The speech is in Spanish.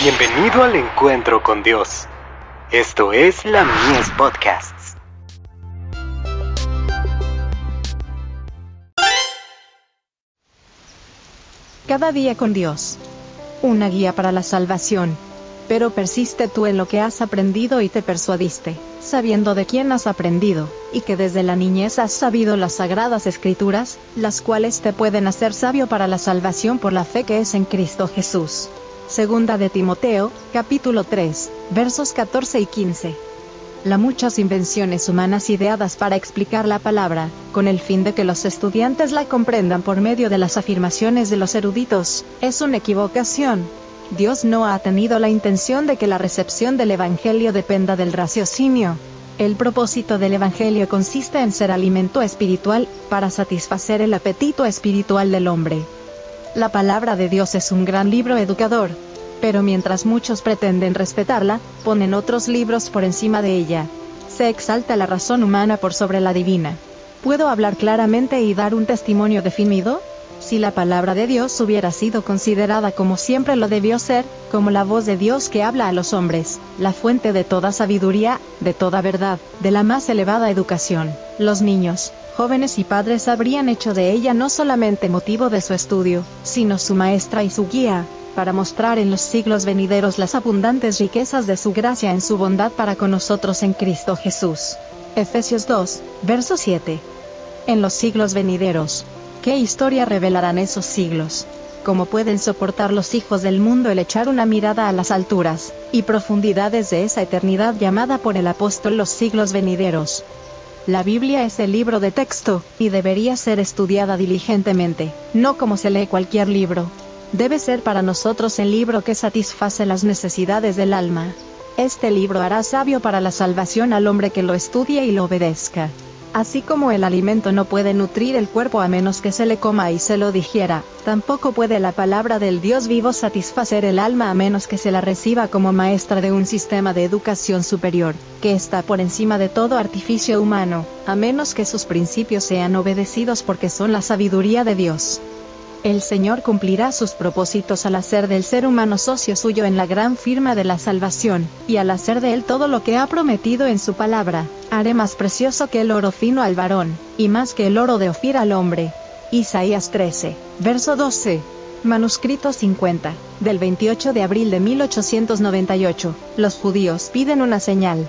Bienvenido al encuentro con Dios. Esto es la Mies Podcasts. Cada día con Dios. Una guía para la salvación. Pero persiste tú en lo que has aprendido y te persuadiste, sabiendo de quién has aprendido, y que desde la niñez has sabido las sagradas escrituras, las cuales te pueden hacer sabio para la salvación por la fe que es en Cristo Jesús. Segunda de Timoteo, capítulo 3, versos 14 y 15. La muchas invenciones humanas ideadas para explicar la palabra, con el fin de que los estudiantes la comprendan por medio de las afirmaciones de los eruditos, es una equivocación. Dios no ha tenido la intención de que la recepción del Evangelio dependa del raciocinio. El propósito del Evangelio consiste en ser alimento espiritual, para satisfacer el apetito espiritual del hombre. La palabra de Dios es un gran libro educador. Pero mientras muchos pretenden respetarla, ponen otros libros por encima de ella. Se exalta la razón humana por sobre la divina. ¿Puedo hablar claramente y dar un testimonio definido? Si la palabra de Dios hubiera sido considerada como siempre lo debió ser, como la voz de Dios que habla a los hombres, la fuente de toda sabiduría, de toda verdad, de la más elevada educación, los niños, jóvenes y padres habrían hecho de ella no solamente motivo de su estudio, sino su maestra y su guía, para mostrar en los siglos venideros las abundantes riquezas de su gracia en su bondad para con nosotros en Cristo Jesús. Efesios 2, verso 7. En los siglos venideros. ¿Qué historia revelarán esos siglos? ¿Cómo pueden soportar los hijos del mundo el echar una mirada a las alturas y profundidades de esa eternidad llamada por el apóstol los siglos venideros? La Biblia es el libro de texto, y debería ser estudiada diligentemente, no como se lee cualquier libro. Debe ser para nosotros el libro que satisface las necesidades del alma. Este libro hará sabio para la salvación al hombre que lo estudie y lo obedezca. Así como el alimento no puede nutrir el cuerpo a menos que se le coma y se lo digiera, tampoco puede la palabra del Dios vivo satisfacer el alma a menos que se la reciba como maestra de un sistema de educación superior, que está por encima de todo artificio humano, a menos que sus principios sean obedecidos porque son la sabiduría de Dios. El Señor cumplirá sus propósitos al hacer del ser humano socio suyo en la gran firma de la salvación, y al hacer de él todo lo que ha prometido en su palabra, haré más precioso que el oro fino al varón, y más que el oro de Ofir al hombre. Isaías 13, verso 12. Manuscrito 50, del 28 de abril de 1898. Los judíos piden una señal.